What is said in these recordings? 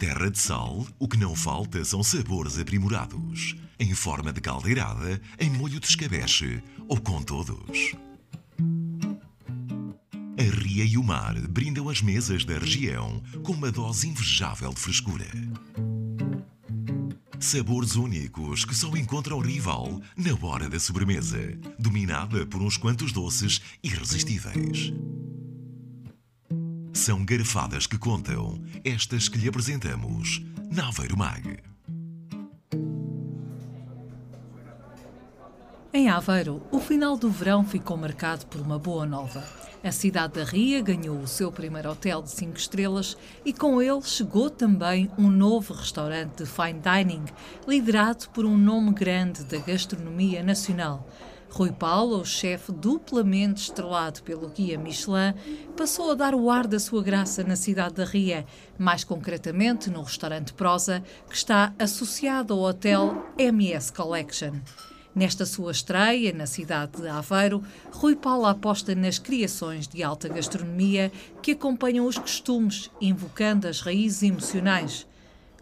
terra de sal, o que não falta são sabores aprimorados. Em forma de caldeirada, em molho de escabeche ou com todos. A ria e o mar brindam as mesas da região com uma dose invejável de frescura. Sabores únicos que só encontram rival na hora da sobremesa, dominada por uns quantos doces irresistíveis. São garfadas que contam, estas que lhe apresentamos na Aveiro Mag. Em Aveiro, o final do verão ficou marcado por uma boa nova. A cidade da Ria ganhou o seu primeiro hotel de 5 estrelas e com ele chegou também um novo restaurante de fine dining, liderado por um nome grande da gastronomia nacional. Rui Paulo, o chefe duplamente estrelado pelo guia Michelin, passou a dar o ar da sua graça na cidade da Ria, mais concretamente no restaurante Prosa, que está associado ao hotel MS Collection. Nesta sua estreia na cidade de Aveiro, Rui Paulo aposta nas criações de alta gastronomia que acompanham os costumes, invocando as raízes emocionais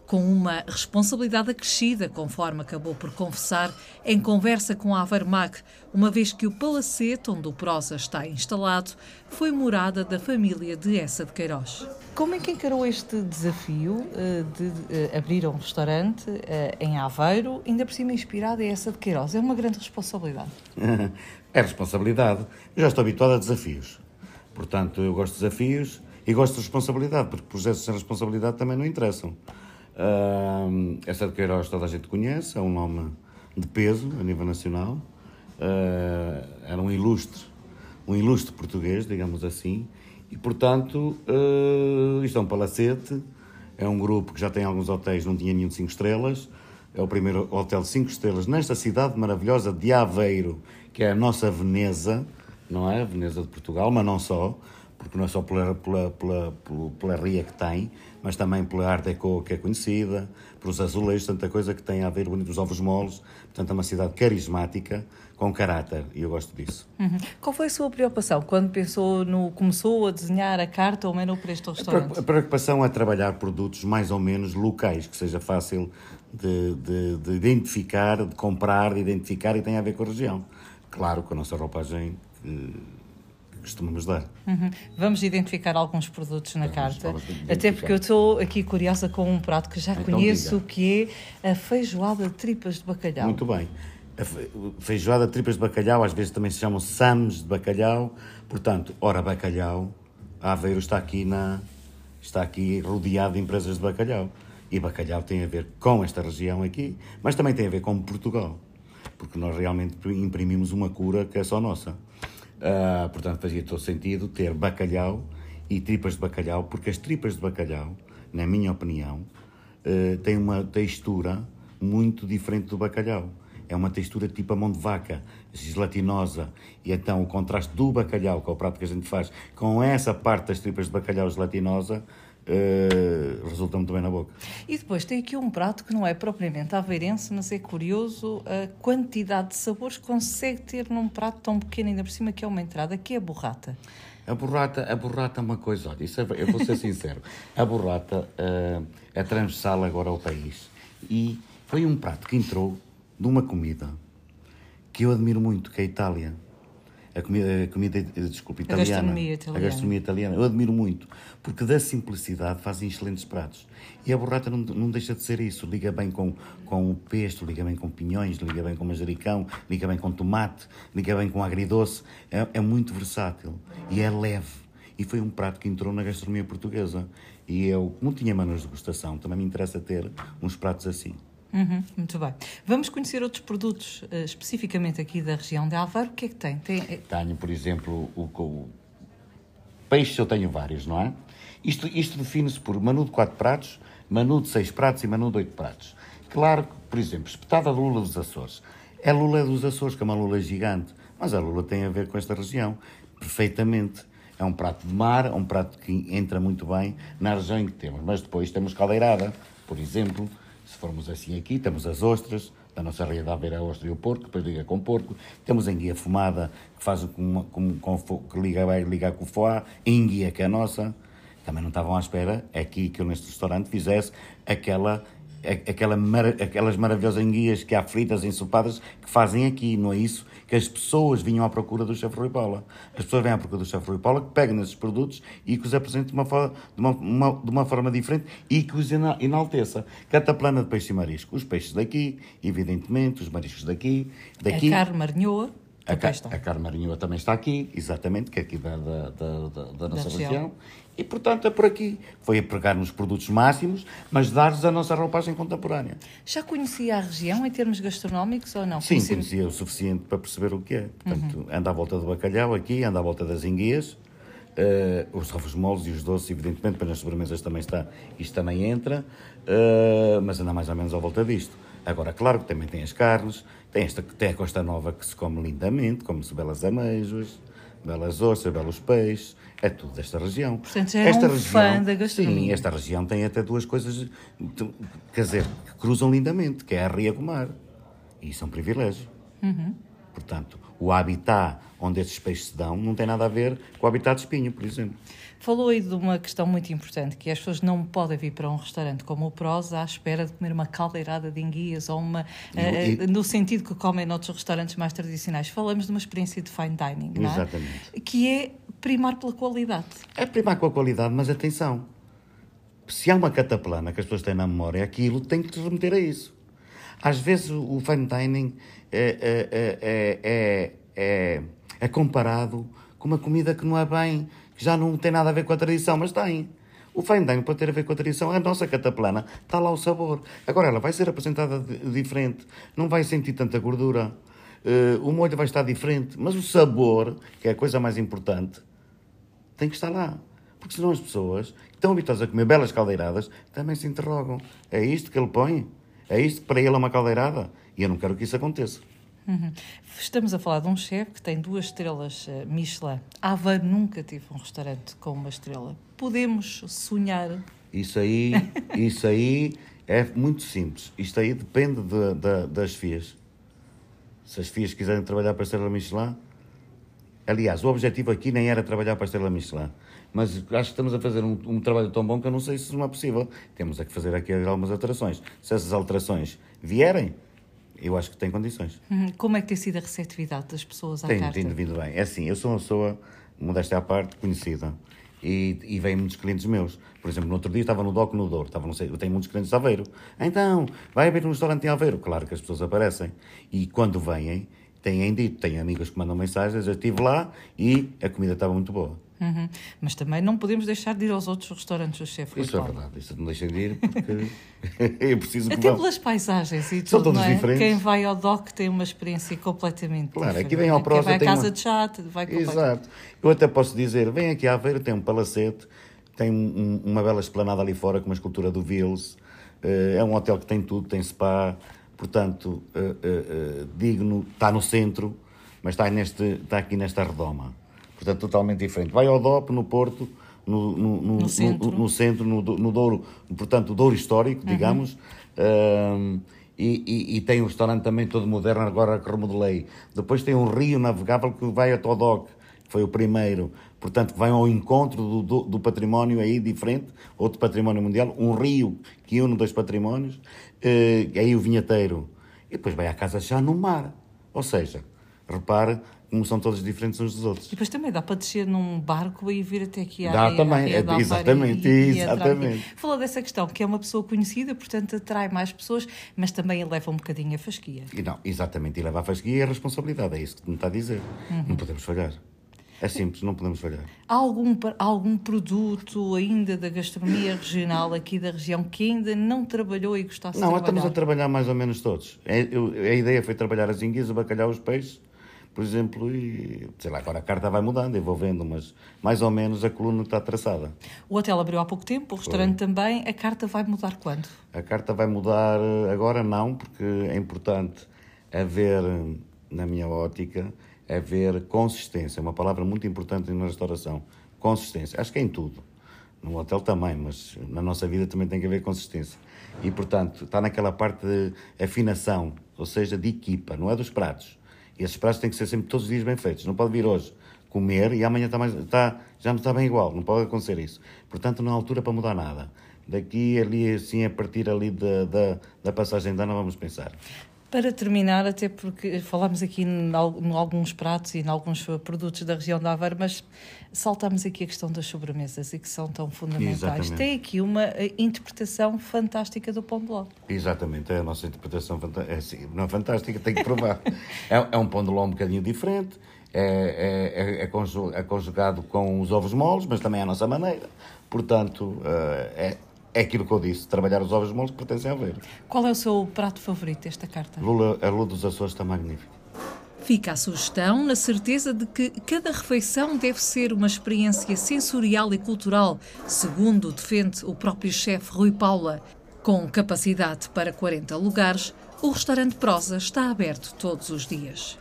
com uma responsabilidade acrescida, conforme acabou por confessar em conversa com a Avermag, uma vez que o palacete onde o Prosa está instalado foi morada da família de Essa de Queiroz. Como é que encarou este desafio uh, de uh, abrir um restaurante uh, em Aveiro, ainda por cima inspirado em Essa de Queiroz? É uma grande responsabilidade. é responsabilidade. Eu já estou habituado a desafios. Portanto, eu gosto de desafios e gosto de responsabilidade, porque projetos sem responsabilidade também não interessam. Uh, essa de Queiroz toda a gente conhece, é um nome de peso a nível nacional. Uh, era um ilustre, um ilustre português, digamos assim, e portanto uh, isto é um palacete, é um grupo que já tem alguns hotéis, não tinha nenhum de 5 estrelas, é o primeiro hotel de 5 estrelas nesta cidade maravilhosa de Aveiro, que é a nossa Veneza, não é? Veneza de Portugal, mas não só, porque não é só pela, pela, pela, pela, pela ria que tem, mas também pela Art Deco que é conhecida, pelos azulejos, tanta coisa que tem a ver com os ovos moles. Portanto, é uma cidade carismática, com caráter, e eu gosto disso. Uhum. Qual foi a sua preocupação quando pensou no, começou a desenhar a carta ou menu para este restaurante? A preocupação é trabalhar produtos mais ou menos locais, que seja fácil de, de, de identificar, de comprar, de identificar e tenha a ver com a região. Claro, com a nossa roupagem costumamos dar. Uhum. Vamos identificar alguns produtos na vamos, carta, até porque eu estou aqui curiosa com um prato que já então, conheço, diga. que é a feijoada de tripas de bacalhau. Muito bem. A feijoada de tripas de bacalhau, às vezes também se chamam sams de bacalhau. Portanto, ora, bacalhau, a Aveiro está aqui, na, está aqui rodeado de empresas de bacalhau. E bacalhau tem a ver com esta região aqui, mas também tem a ver com Portugal. Porque nós realmente imprimimos uma cura que é só nossa. Uh, portanto, fazia todo sentido ter bacalhau e tripas de bacalhau, porque as tripas de bacalhau, na minha opinião, uh, têm uma textura muito diferente do bacalhau. É uma textura tipo a mão de vaca, gelatinosa. E então o contraste do bacalhau, que é o prato que a gente faz, com essa parte das tripas de bacalhau gelatinosa, Uh, resulta muito bem na boca. E depois tem aqui um prato que não é propriamente aveirense, mas é curioso a quantidade de sabores que consegue ter num prato tão pequeno, ainda por cima que é uma entrada, que é a borrata. A borrata, a borrata é uma coisa, olha, isso é, eu vou ser sincero, a borrata uh, é transversal agora ao país e foi um prato que entrou de uma comida que eu admiro muito, que é a Itália a comida, a comida desculpa, italiana, a gastronomia italiana. A gastronomia italiana. Eu admiro muito, porque da simplicidade fazem excelentes pratos. E a borrata não, não deixa de ser isso. Liga bem com, com o pesto, liga bem com pinhões, liga bem com manjericão, liga bem com tomate, liga bem com agridoce. É, é muito versátil e é leve. E foi um prato que entrou na gastronomia portuguesa. E eu, como tinha manos de degustação, também me interessa ter uns pratos assim. Uhum, muito bem. Vamos conhecer outros produtos, uh, especificamente aqui da região de Aveiro. O que é que tem? tem... Eh, tenho, por exemplo, o, o peixe, eu tenho vários, não é? Isto, isto define-se por menu de 4 pratos, menu de 6 pratos e menu de 8 pratos. Claro que, por exemplo, espetada de lula dos Açores. É lula dos Açores, que é uma lula gigante, mas a lula tem a ver com esta região, perfeitamente. É um prato de mar, é um prato que entra muito bem na região em que temos. Mas depois temos caldeirada, por exemplo, se formos assim aqui, temos as ostras, da nossa realidade ver a ostra e o porco, depois liga com o porco. Temos a enguia fumada, que faz com, com, com, que liga, vai ligar com o foie, enguia que é a nossa. Também não estavam à espera aqui que eu neste restaurante fizesse aquela aquela aquelas maravilhosas enguias que há fritas, ensopadas, que fazem aqui, não é isso? Que as pessoas vinham à procura do chefe Rui Paula. As pessoas vêm à procura do chefe Rui Paula, que pegam nesses produtos e que os apresente de uma, de uma, uma, de uma forma diferente e que os enalteça. Cataplana de peixe e marisco. Os peixes daqui, evidentemente, os mariscos daqui. daqui. A carne marinhoa. A, ca a também está aqui, exatamente, que é aqui da, da, da, da nossa região. região. E, portanto, é por aqui. Foi a pegar nos produtos máximos, mas dar-lhes a nossa roupagem contemporânea. Já conhecia a região em termos gastronómicos ou não? Sim, conhecia, conhecia o suficiente para perceber o que é. Portanto, uhum. anda à volta do bacalhau aqui, anda à volta das enguias, uh, os ovos moles e os doces, evidentemente, para nas sobremesas também está, isto também entra, uh, mas anda mais ou menos à volta disto. Agora, claro que também tem as carnes, tem, esta, tem a Costa Nova que se come lindamente, come-se belas ameijoas, belas ostras, belos peixes, é tudo desta região. Portanto, já é esta um região, fã da gastronomia. Sim, esta região tem até duas coisas, quer dizer, que cruzam lindamente, que é a ria com o mar. E isso é um privilégio. Uhum. Portanto, o habitat onde estes peixes se dão não tem nada a ver com o habitat de espinho, por exemplo. Falou aí de uma questão muito importante, que as pessoas não podem vir para um restaurante como o Pros à espera de comer uma caldeirada de enguias ou uma... E, uh, no sentido que comem noutros restaurantes mais tradicionais. Falamos de uma experiência de fine dining, não é? Exatamente. Que é primar pela qualidade. É primar com a qualidade, mas atenção. Se há uma cataplana que as pessoas têm na memória, aquilo tem que te remeter a isso. Às vezes o fine dining é, é, é, comparado com uma comida que não é bem que já não tem nada a ver com a tradição, mas tem. O fandango pode ter a ver com a tradição. A nossa cataplana está lá o sabor. Agora ela vai ser apresentada diferente. Não vai sentir tanta gordura. Uh, o molho vai estar diferente. Mas o sabor, que é a coisa mais importante, tem que estar lá. Porque senão as pessoas que estão habituadas a comer belas caldeiradas também se interrogam. É isto que ele põe? É isto que para ele é uma caldeirada? E eu não quero que isso aconteça. Uhum. Estamos a falar de um chefe que tem duas estrelas uh, Michelin. Aveiro nunca teve um restaurante com uma estrela. Podemos sonhar? Isso aí, isso aí é muito simples. Isto aí depende de, de, das FIAs. Se as FIAs quiserem trabalhar para a estrela Michelin, aliás, o objetivo aqui nem era trabalhar para a estrela Michelin. Mas acho que estamos a fazer um, um trabalho tão bom que eu não sei se não é possível. Temos é que fazer aqui algumas alterações. Se essas alterações vierem, eu acho que tem condições. Uhum. Como é que tem sido a receptividade das pessoas à tem, carta? Tem vindo bem. É assim, eu sou uma pessoa, modéstia à parte, conhecida. E, e vêm muitos clientes meus. Por exemplo, no outro dia estava no DOC no Douro, estava, não sei, eu tenho muitos clientes de Aveiro. Então, vai haver um restaurante em Aveiro. Claro que as pessoas aparecem. E quando vêm, têm dito, têm amigos que mandam mensagens, eu estive lá e a comida estava muito boa. Uhum. Mas também não podemos deixar de ir aos outros restaurantes do chefe. Isso é verdade, isso não deixa de ir porque eu preciso que Até vão. pelas paisagens e tudo, São todos é? diferentes. Quem vai ao DOC tem uma experiência completamente claro, diferente. aqui vem ao próximo. Quem vai à casa uma... de chá vai Exato. Eu até posso dizer, vem aqui à Aveira, tem um palacete, tem um, uma bela esplanada ali fora com uma escultura do Vils, eh, é um hotel que tem tudo, tem spa, portanto, uh, uh, digno, está no centro, mas está, neste, está aqui nesta redoma portanto totalmente diferente. Vai ao DOP, no Porto, no, no, no, no centro, no, centro no, Douro, portanto, o Douro histórico, uhum. digamos. Uhum. e, e, e, tem um restaurante também todo moderno, agora que remodelei. Depois tem um rio navegável que vai até o DOC, que foi o primeiro. Portanto, vai ao encontro do, do, do, património aí diferente, outro património mundial, um rio que une dois patrimónios, uh, aí o vinheteiro. E depois vai à casa já no mar. Ou seja, repare como são todos diferentes uns dos outros. E depois também dá para descer num barco e vir até aqui à Dá também, é, exatamente, e, e exatamente. Falou dessa questão, que é uma pessoa conhecida, portanto atrai mais pessoas, mas também leva um bocadinho a fasquia. E não, exatamente, e leva a fasquia e a responsabilidade, é isso que me está a dizer. Uhum. Não podemos falhar. É simples, não podemos falhar. Há algum, algum produto ainda da gastronomia regional aqui da região que ainda não trabalhou e gostasse não, de trabalhar? Não, estamos a trabalhar mais ou menos todos. É, eu, a ideia foi trabalhar as enguias, o bacalhau, os peixes, por exemplo, e sei lá, agora a carta vai mudando, eu vou vendo, mas mais ou menos a coluna está traçada. O hotel abriu há pouco tempo, o restaurante Foi. também. A carta vai mudar quando? A carta vai mudar agora não, porque é importante haver, na minha ótica, haver consistência. Uma palavra muito importante na restauração. Consistência. Acho que é em tudo. No hotel também, mas na nossa vida também tem que haver consistência. E, portanto, está naquela parte de afinação, ou seja, de equipa, não é dos pratos e esses pratos têm que ser sempre todos os dias bem feitos. Não pode vir hoje. comer e amanhã está mais, está, já me está bem igual, não pode acontecer isso. Portanto, não há altura para mudar nada. Daqui, ali, assim, a partir ali da, da, da passagem de ano, vamos pensar. Para terminar, até porque falámos aqui em alguns pratos e em alguns produtos da região da Aveiro, mas saltamos aqui a questão das sobremesas e que são tão fundamentais. Exatamente. Tem aqui uma eh, interpretação fantástica do pão de ló. Exatamente, é a nossa interpretação é, assim, não é fantástica, tem que provar. é, é, um pão de ló um bocadinho diferente, é, é, é, conjugado com os ovos moles, mas também é a nossa maneira. Portanto, eh, é é aquilo que eu disse, trabalhar os ovos moles que pertencem ao verde. Qual é o seu prato favorito desta carta? Lula, a Lula dos Açores está magnífica. Fica a sugestão na certeza de que cada refeição deve ser uma experiência sensorial e cultural, segundo defende o próprio chefe Rui Paula. Com capacidade para 40 lugares, o restaurante Prosa está aberto todos os dias.